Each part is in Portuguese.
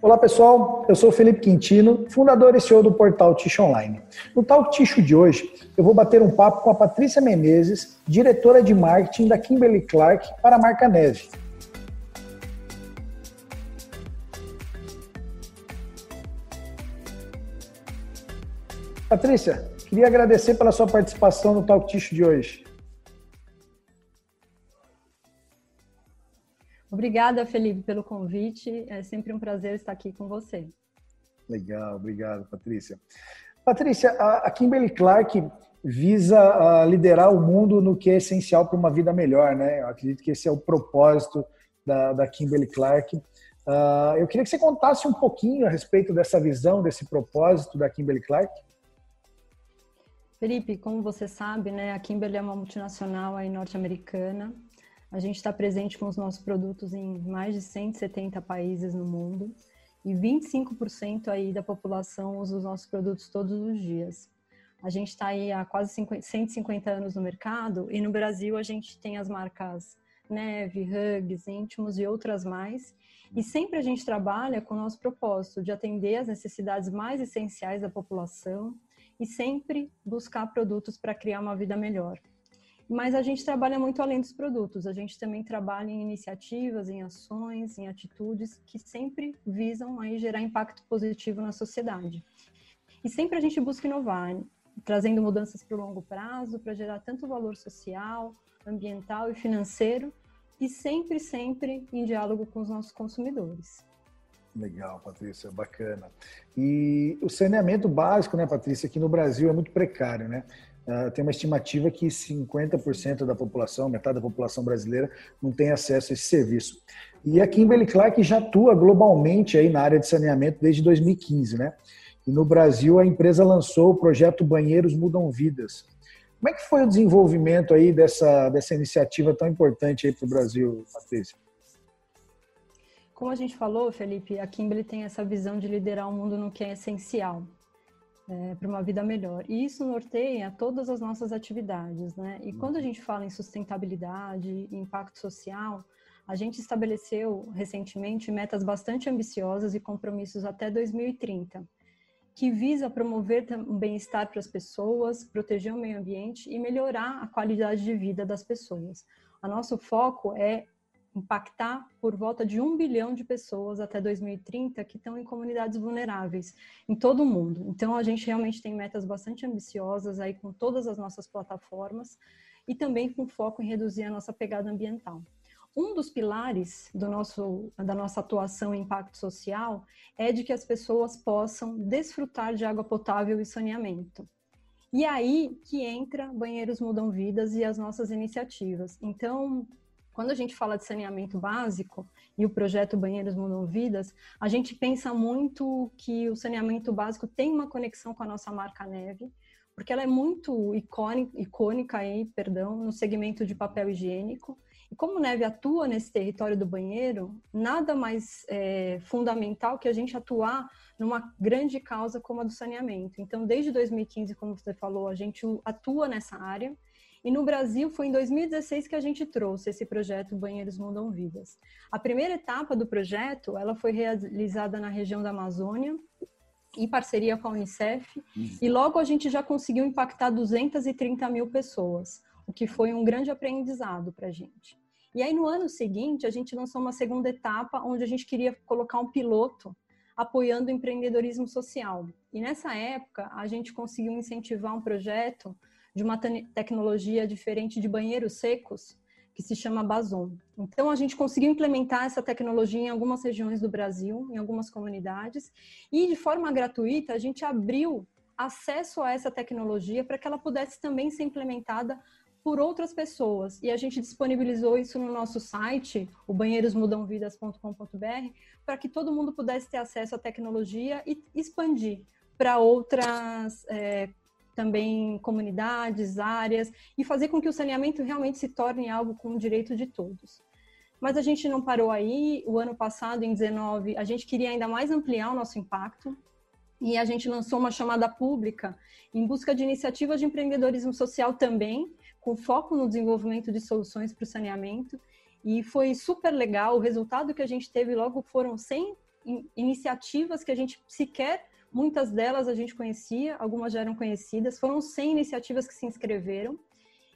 Olá pessoal, eu sou Felipe Quintino, fundador e CEO do portal Ticho Online. No Talk Ticho de hoje, eu vou bater um papo com a Patrícia Menezes, diretora de marketing da Kimberly Clark para a marca Neve. Patrícia, queria agradecer pela sua participação no Talk Ticho de hoje. Obrigada, Felipe, pelo convite. É sempre um prazer estar aqui com você. Legal, obrigado, Patrícia. Patrícia, a Kimberly Clark visa liderar o mundo no que é essencial para uma vida melhor, né? Eu acredito que esse é o propósito da, da Kimberly Clark. Uh, eu queria que você contasse um pouquinho a respeito dessa visão, desse propósito da Kimberly Clark. Felipe, como você sabe, né, a Kimberly é uma multinacional norte-americana a gente está presente com os nossos produtos em mais de 170 países no mundo e 25% aí da população usa os nossos produtos todos os dias. A gente está aí há quase 50, 150 anos no mercado e no Brasil a gente tem as marcas Neve, Hugs, Íntimos e outras mais. E sempre a gente trabalha com o nosso propósito de atender as necessidades mais essenciais da população e sempre buscar produtos para criar uma vida melhor. Mas a gente trabalha muito além dos produtos, a gente também trabalha em iniciativas, em ações, em atitudes que sempre visam aí gerar impacto positivo na sociedade. E sempre a gente busca inovar, trazendo mudanças para o longo prazo, para gerar tanto valor social, ambiental e financeiro, e sempre, sempre em diálogo com os nossos consumidores. Legal, Patrícia, bacana. E o saneamento básico, né, Patrícia, aqui no Brasil é muito precário, né? Uh, tem uma estimativa que 50% da população, metade da população brasileira, não tem acesso a esse serviço. E a Kimberly Clark já atua globalmente aí na área de saneamento desde 2015, né? E no Brasil a empresa lançou o projeto Banheiros Mudam Vidas. Como é que foi o desenvolvimento aí dessa, dessa iniciativa tão importante aí para o Brasil, Patrícia? Como a gente falou, Felipe, a Kimberly tem essa visão de liderar o mundo no que é essencial é, para uma vida melhor. E isso norteia todas as nossas atividades, né? E quando a gente fala em sustentabilidade, impacto social, a gente estabeleceu recentemente metas bastante ambiciosas e compromissos até 2030, que visa promover o bem-estar para as pessoas, proteger o meio ambiente e melhorar a qualidade de vida das pessoas. O nosso foco é impactar por volta de um bilhão de pessoas até 2030 que estão em comunidades vulneráveis em todo o mundo. Então a gente realmente tem metas bastante ambiciosas aí com todas as nossas plataformas e também com foco em reduzir a nossa pegada ambiental. Um dos pilares do nosso, da nossa atuação em impacto social é de que as pessoas possam desfrutar de água potável e saneamento. E aí que entra Banheiros Mudam Vidas e as nossas iniciativas. Então, quando a gente fala de saneamento básico e o projeto Banheiros Mudam Vidas, a gente pensa muito que o saneamento básico tem uma conexão com a nossa marca Neve, porque ela é muito icônica, icônica aí, perdão, no segmento de papel higiênico. E como Neve atua nesse território do banheiro, nada mais é, fundamental que a gente atuar numa grande causa como a do saneamento. Então, desde 2015, como você falou, a gente atua nessa área e no Brasil foi em 2016 que a gente trouxe esse projeto Banheiros Mudam Vidas. A primeira etapa do projeto, ela foi realizada na região da Amazônia, em parceria com a Unicef, uhum. e logo a gente já conseguiu impactar 230 mil pessoas, o que foi um grande aprendizado para a gente. E aí no ano seguinte a gente lançou uma segunda etapa onde a gente queria colocar um piloto apoiando o empreendedorismo social. E nessa época a gente conseguiu incentivar um projeto de uma tecnologia diferente de banheiros secos, que se chama Bazon. Então, a gente conseguiu implementar essa tecnologia em algumas regiões do Brasil, em algumas comunidades, e de forma gratuita, a gente abriu acesso a essa tecnologia para que ela pudesse também ser implementada por outras pessoas. E a gente disponibilizou isso no nosso site, o banheirosmudamvidas.com.br, para que todo mundo pudesse ter acesso à tecnologia e expandir para outras é, também comunidades, áreas, e fazer com que o saneamento realmente se torne algo com o direito de todos. Mas a gente não parou aí. O ano passado, em 19, a gente queria ainda mais ampliar o nosso impacto e a gente lançou uma chamada pública em busca de iniciativas de empreendedorismo social também, com foco no desenvolvimento de soluções para o saneamento. E foi super legal. O resultado que a gente teve logo foram 100 iniciativas que a gente sequer, muitas delas a gente conhecia, algumas já eram conhecidas, foram 100 iniciativas que se inscreveram,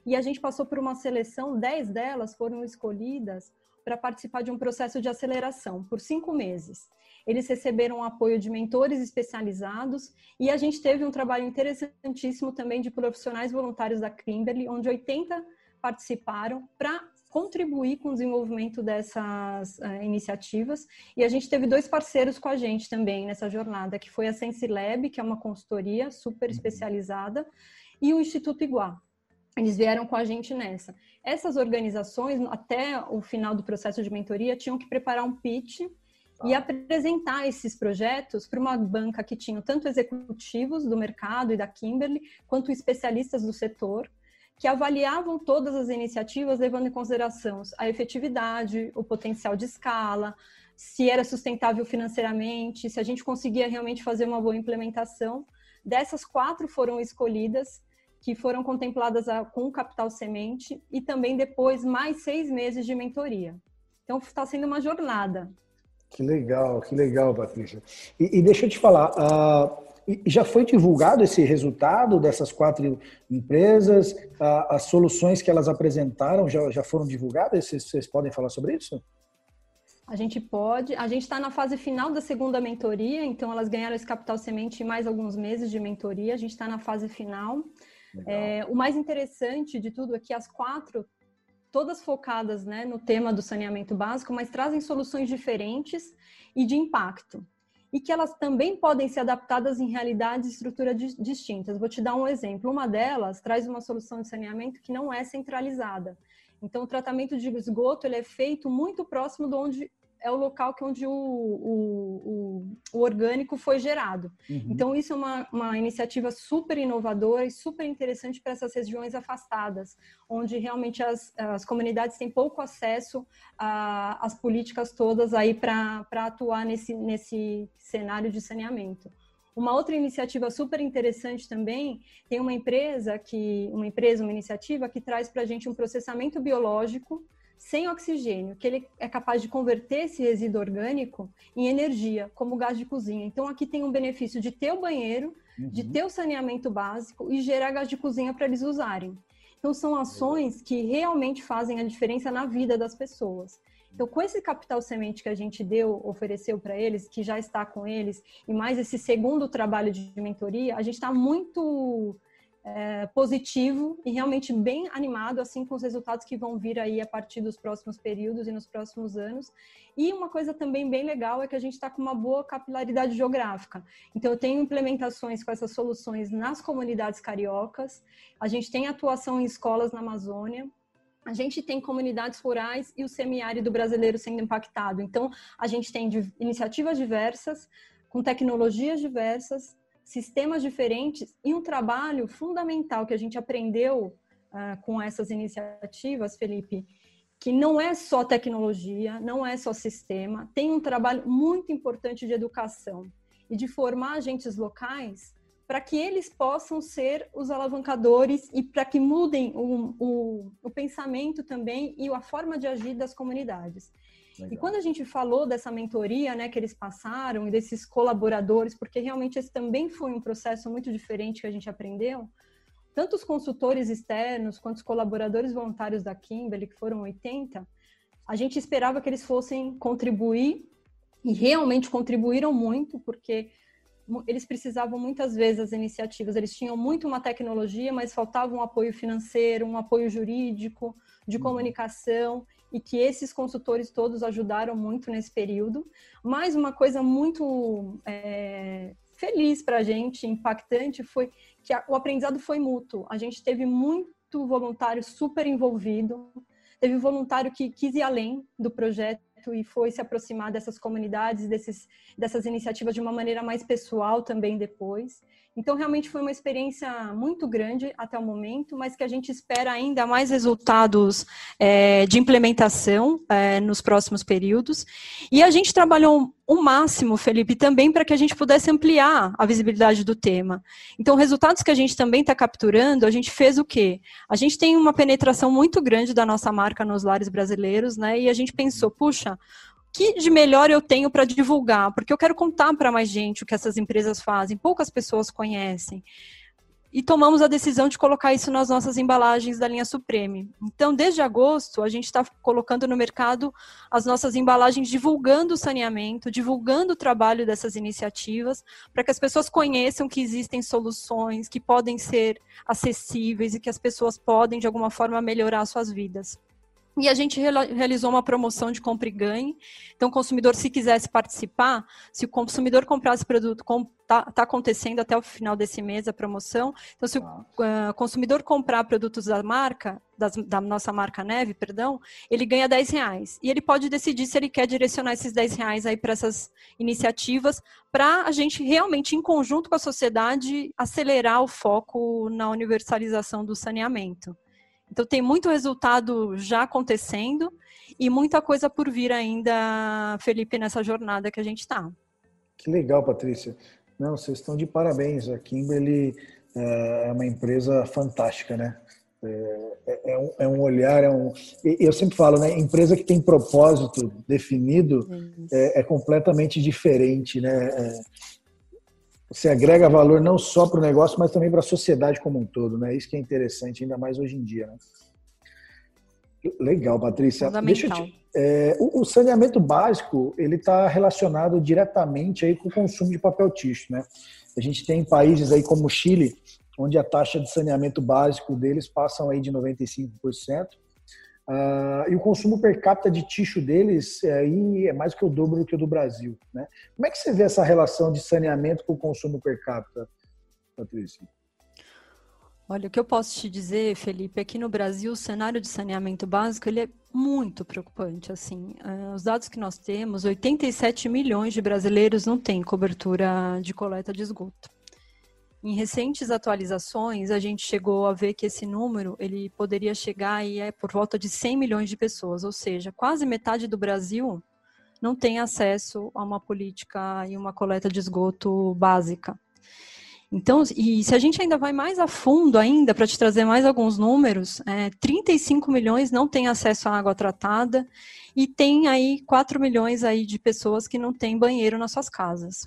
e a gente passou por uma seleção, 10 delas foram escolhidas para participar de um processo de aceleração por cinco meses. Eles receberam apoio de mentores especializados e a gente teve um trabalho interessantíssimo também de profissionais voluntários da Kimberly, onde 80 participaram para contribuir com o desenvolvimento dessas uh, iniciativas. E a gente teve dois parceiros com a gente também nessa jornada, que foi a SensiLab, que é uma consultoria super uhum. especializada, e o Instituto Iguá. Eles vieram com a gente nessa. Essas organizações, até o final do processo de mentoria, tinham que preparar um pitch e apresentar esses projetos para uma banca que tinha tanto executivos do mercado e da Kimberly, quanto especialistas do setor, que avaliavam todas as iniciativas levando em consideração a efetividade, o potencial de escala, se era sustentável financeiramente, se a gente conseguia realmente fazer uma boa implementação. Dessas quatro foram escolhidas, que foram contempladas com o capital semente e também depois mais seis meses de mentoria. Então está sendo uma jornada. Que legal, que legal, Patrícia. E, e deixa eu te falar, uh, já foi divulgado esse resultado dessas quatro empresas? As soluções que elas apresentaram já, já foram divulgadas? Vocês, vocês podem falar sobre isso? A gente pode. A gente está na fase final da segunda mentoria, então elas ganharam esse capital semente em mais alguns meses de mentoria. A gente está na fase final. É, o mais interessante de tudo é que as quatro todas focadas né, no tema do saneamento básico, mas trazem soluções diferentes e de impacto. E que elas também podem ser adaptadas em realidades e estruturas distintas. Vou te dar um exemplo. Uma delas traz uma solução de saneamento que não é centralizada. Então, o tratamento de esgoto ele é feito muito próximo de onde é o local que onde o, o, o, o orgânico foi gerado. Uhum. Então, isso é uma, uma iniciativa super inovadora e super interessante para essas regiões afastadas, onde realmente as, as comunidades têm pouco acesso às políticas todas aí para atuar nesse, nesse cenário de saneamento. Uma outra iniciativa super interessante também tem uma empresa que uma empresa, uma iniciativa que traz para a gente um processamento biológico sem oxigênio, que ele é capaz de converter esse resíduo orgânico em energia, como gás de cozinha. Então, aqui tem um benefício de ter o banheiro, uhum. de ter o saneamento básico e gerar gás de cozinha para eles usarem. Então, são ações que realmente fazem a diferença na vida das pessoas. Então, com esse capital semente que a gente deu, ofereceu para eles, que já está com eles, e mais esse segundo trabalho de mentoria, a gente está muito é, positivo e realmente bem animado assim com os resultados que vão vir aí a partir dos próximos períodos e nos próximos anos. E uma coisa também bem legal é que a gente está com uma boa capilaridade geográfica. Então eu tenho implementações com essas soluções nas comunidades cariocas, a gente tem atuação em escolas na Amazônia, a gente tem comunidades rurais e o semiárido brasileiro sendo impactado. Então, a gente tem iniciativas diversas, com tecnologias diversas, sistemas diferentes e um trabalho fundamental que a gente aprendeu uh, com essas iniciativas, Felipe, que não é só tecnologia, não é só sistema, tem um trabalho muito importante de educação e de formar agentes locais para que eles possam ser os alavancadores e para que mudem o, o, o pensamento também e a forma de agir das comunidades. Legal. E quando a gente falou dessa mentoria, né, que eles passaram e desses colaboradores, porque realmente esse também foi um processo muito diferente que a gente aprendeu, tanto os consultores externos quanto os colaboradores voluntários da Kimberly, que foram 80, a gente esperava que eles fossem contribuir e realmente contribuíram muito, porque eles precisavam muitas vezes das iniciativas, eles tinham muito uma tecnologia, mas faltava um apoio financeiro, um apoio jurídico, de uhum. comunicação, e que esses consultores todos ajudaram muito nesse período. Mas uma coisa muito é, feliz para a gente, impactante, foi que a, o aprendizado foi mútuo. A gente teve muito voluntário super envolvido, teve voluntário que quis ir além do projeto e foi se aproximar dessas comunidades, desses, dessas iniciativas de uma maneira mais pessoal também depois. Então, realmente foi uma experiência muito grande até o momento, mas que a gente espera ainda mais resultados é, de implementação é, nos próximos períodos. E a gente trabalhou o máximo, Felipe, também para que a gente pudesse ampliar a visibilidade do tema. Então, resultados que a gente também está capturando, a gente fez o quê? A gente tem uma penetração muito grande da nossa marca nos lares brasileiros, né? E a gente pensou, puxa, que de melhor eu tenho para divulgar? Porque eu quero contar para mais gente o que essas empresas fazem, poucas pessoas conhecem e tomamos a decisão de colocar isso nas nossas embalagens da linha Supreme. Então, desde agosto, a gente está colocando no mercado as nossas embalagens divulgando o saneamento, divulgando o trabalho dessas iniciativas, para que as pessoas conheçam que existem soluções que podem ser acessíveis e que as pessoas podem, de alguma forma, melhorar suas vidas. E a gente realizou uma promoção de compra e ganhe. Então, o consumidor, se quisesse participar, se o consumidor comprasse produto, está tá acontecendo até o final desse mês a promoção. Então, se o uh, consumidor comprar produtos da marca, das, da nossa marca Neve, perdão, ele ganha 10 reais. E ele pode decidir se ele quer direcionar esses 10 reais aí para essas iniciativas, para a gente realmente, em conjunto com a sociedade, acelerar o foco na universalização do saneamento. Então tem muito resultado já acontecendo e muita coisa por vir ainda, Felipe, nessa jornada que a gente está. Que legal, Patrícia. Não, vocês estão de parabéns. A Kimberly é, é uma empresa fantástica, né? É, é, é, um, é um, olhar, é um. Eu sempre falo, né? Empresa que tem propósito definido é, é completamente diferente, né? Você agrega valor não só para o negócio, mas também para a sociedade como um todo, né? Isso que é interessante, ainda mais hoje em dia, né? Legal, Patrícia. Deixa te, é, o, o, saneamento básico ele está relacionado diretamente aí com o consumo de papel ticho, né? A gente tem países aí como o Chile, onde a taxa de saneamento básico deles passam aí de 95%. Uh, e o consumo per capita de ticho deles é, aí é mais que o dobro do que o do Brasil. Né? Como é que você vê essa relação de saneamento com o consumo per capita, Patrícia? Olha, o que eu posso te dizer, Felipe, é que no Brasil o cenário de saneamento básico ele é muito preocupante. Assim, uh, os dados que nós temos, 87 milhões de brasileiros não têm cobertura de coleta de esgoto. Em recentes atualizações, a gente chegou a ver que esse número ele poderia chegar e é por volta de 100 milhões de pessoas, ou seja, quase metade do Brasil não tem acesso a uma política e uma coleta de esgoto básica. Então, e se a gente ainda vai mais a fundo ainda, para te trazer mais alguns números, é, 35 milhões não têm acesso à água tratada e tem aí 4 milhões aí de pessoas que não têm banheiro nas suas casas.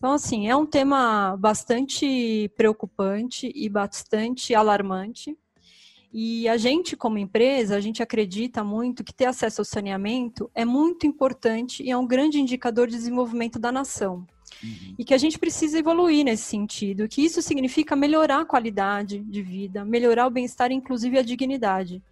Então, assim, é um tema bastante preocupante e bastante alarmante. E a gente, como empresa, a gente acredita muito que ter acesso ao saneamento é muito importante e é um grande indicador de desenvolvimento da nação. Uhum. E que a gente precisa evoluir nesse sentido, que isso significa melhorar a qualidade de vida, melhorar o bem-estar, inclusive a dignidade.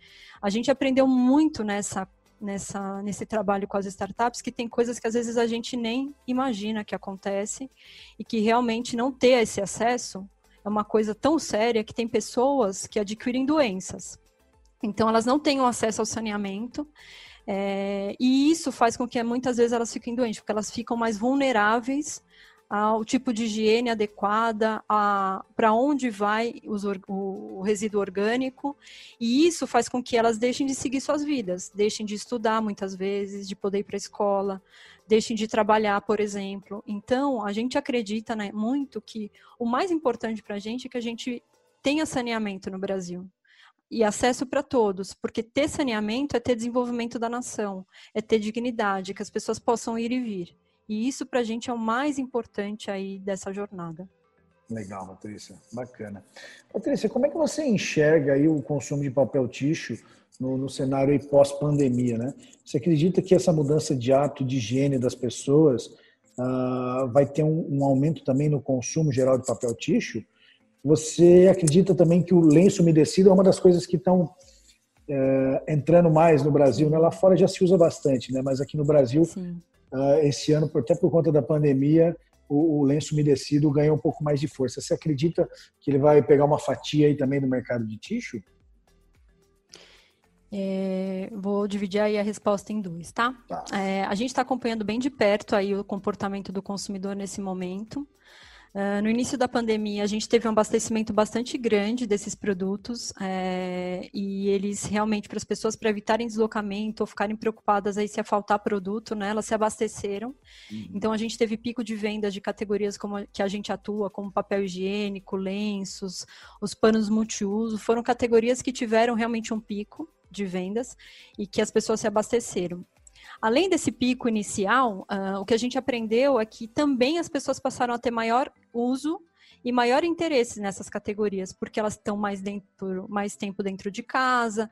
A gente aprendeu muito nessa nessa, nesse trabalho com as startups que tem coisas que às vezes a gente nem imagina que acontece e que realmente não ter esse acesso é uma coisa tão séria que tem pessoas que adquirem doenças. Então elas não têm acesso ao saneamento é, e isso faz com que muitas vezes elas fiquem doentes, porque elas ficam mais vulneráveis ao tipo de higiene adequada, para onde vai os, o, o resíduo orgânico, e isso faz com que elas deixem de seguir suas vidas, deixem de estudar muitas vezes, de poder ir para a escola, deixem de trabalhar, por exemplo. Então, a gente acredita né, muito que o mais importante para a gente é que a gente tenha saneamento no Brasil e acesso para todos, porque ter saneamento é ter desenvolvimento da nação, é ter dignidade, que as pessoas possam ir e vir. E isso para a gente é o mais importante aí dessa jornada. Legal, Patrícia. Bacana. Patrícia, como é que você enxerga aí o consumo de papel ticho no, no cenário pós-pandemia, né? Você acredita que essa mudança de hábito de higiene das pessoas uh, vai ter um, um, aumento também no consumo geral de papel ticho? Você acredita também que o lenço umedecido é uma das coisas que estão uh, entrando mais no Brasil? Né? Lá fora já se usa bastante, né? mas aqui no Brasil Sim. Uh, esse ano, até por conta da pandemia, o, o, lenço umedecido ganhou um pouco mais de força. Você acredita que ele vai pegar uma fatia aí também do mercado de tixo? É, vou dividir aí a resposta em dois, tá? tá. É, a gente está acompanhando bem de perto aí o comportamento do consumidor nesse momento. Uh, no início da pandemia, a gente teve um abastecimento bastante grande desses produtos é, e eles realmente, para as pessoas, para evitarem deslocamento ou ficarem preocupadas aí se faltar produto, né, elas se abasteceram. Uhum. Então, a gente teve pico de vendas de categorias como que a gente atua, como papel higiênico, lenços, os panos multiuso, foram categorias que tiveram realmente um pico de vendas e que as pessoas se abasteceram. Além desse pico inicial, uh, o que a gente aprendeu é que também as pessoas passaram a ter maior uso e maior interesse nessas categorias, porque elas estão mais dentro, mais tempo dentro de casa,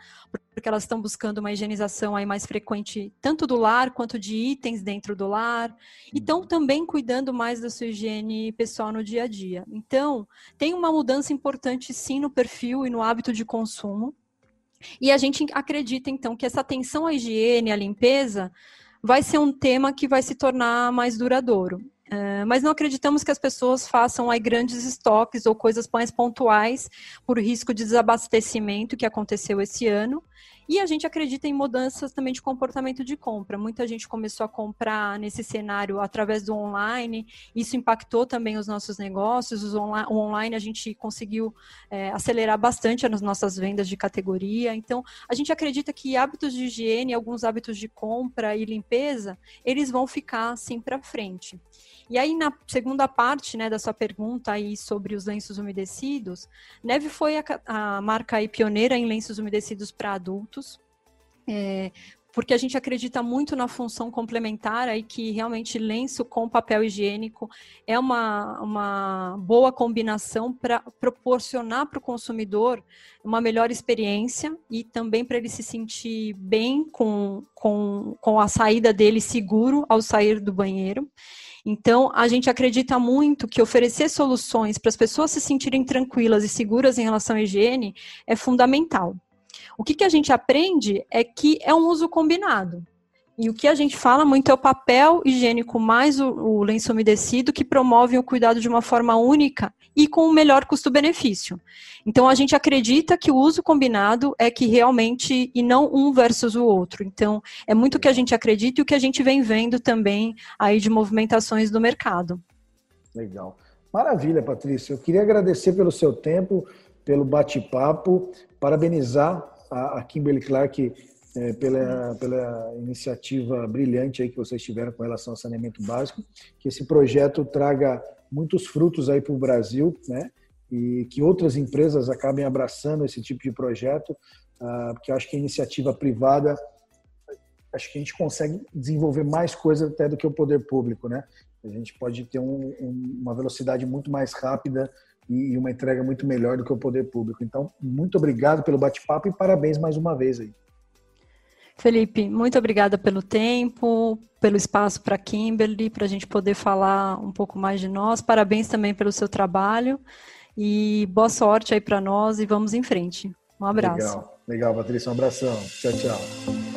porque elas estão buscando uma higienização aí mais frequente, tanto do lar quanto de itens dentro do lar, e estão uhum. também cuidando mais da sua higiene pessoal no dia a dia. Então, tem uma mudança importante sim no perfil e no hábito de consumo. E a gente acredita então que essa atenção à higiene, à limpeza, vai ser um tema que vai se tornar mais duradouro. Uh, mas não acreditamos que as pessoas façam aí grandes estoques ou coisas mais pontuais por risco de desabastecimento que aconteceu esse ano. E a gente acredita em mudanças também de comportamento de compra. Muita gente começou a comprar nesse cenário através do online, isso impactou também os nossos negócios. Os onla o online a gente conseguiu é, acelerar bastante as nossas vendas de categoria. Então, a gente acredita que hábitos de higiene, alguns hábitos de compra e limpeza, eles vão ficar assim para frente. E aí, na segunda parte né, da sua pergunta aí sobre os lenços umedecidos, Neve foi a, a marca pioneira em lenços umedecidos para adultos. É, porque a gente acredita muito na função complementar aí que realmente lenço com papel higiênico é uma, uma boa combinação para proporcionar para o consumidor uma melhor experiência e também para ele se sentir bem com, com, com a saída dele seguro ao sair do banheiro. Então, a gente acredita muito que oferecer soluções para as pessoas se sentirem tranquilas e seguras em relação à higiene é fundamental. O que, que a gente aprende é que é um uso combinado. E o que a gente fala muito é o papel higiênico mais o, o lenço umedecido que promove o cuidado de uma forma única e com o melhor custo-benefício. Então a gente acredita que o uso combinado é que realmente e não um versus o outro. Então é muito o que a gente acredita e o que a gente vem vendo também aí de movimentações do mercado. Legal. Maravilha, Patrícia. Eu queria agradecer pelo seu tempo, pelo bate-papo, parabenizar a, a Kimberly Clark é, pela, pela iniciativa brilhante aí que vocês tiveram com relação ao saneamento básico, que esse projeto traga muitos frutos aí para o Brasil, né? E que outras empresas acabem abraçando esse tipo de projeto, uh, porque eu acho que a iniciativa privada, acho que a gente consegue desenvolver mais coisas até do que o poder público, né? A gente pode ter um, um, uma velocidade muito mais rápida e uma entrega muito melhor do que o poder público. Então, muito obrigado pelo bate-papo e parabéns mais uma vez aí. Felipe, muito obrigada pelo tempo, pelo espaço para Kimberly, para a gente poder falar um pouco mais de nós. Parabéns também pelo seu trabalho e boa sorte aí para nós e vamos em frente. Um abraço. Legal, legal, Patrícia, um abração. Tchau, tchau.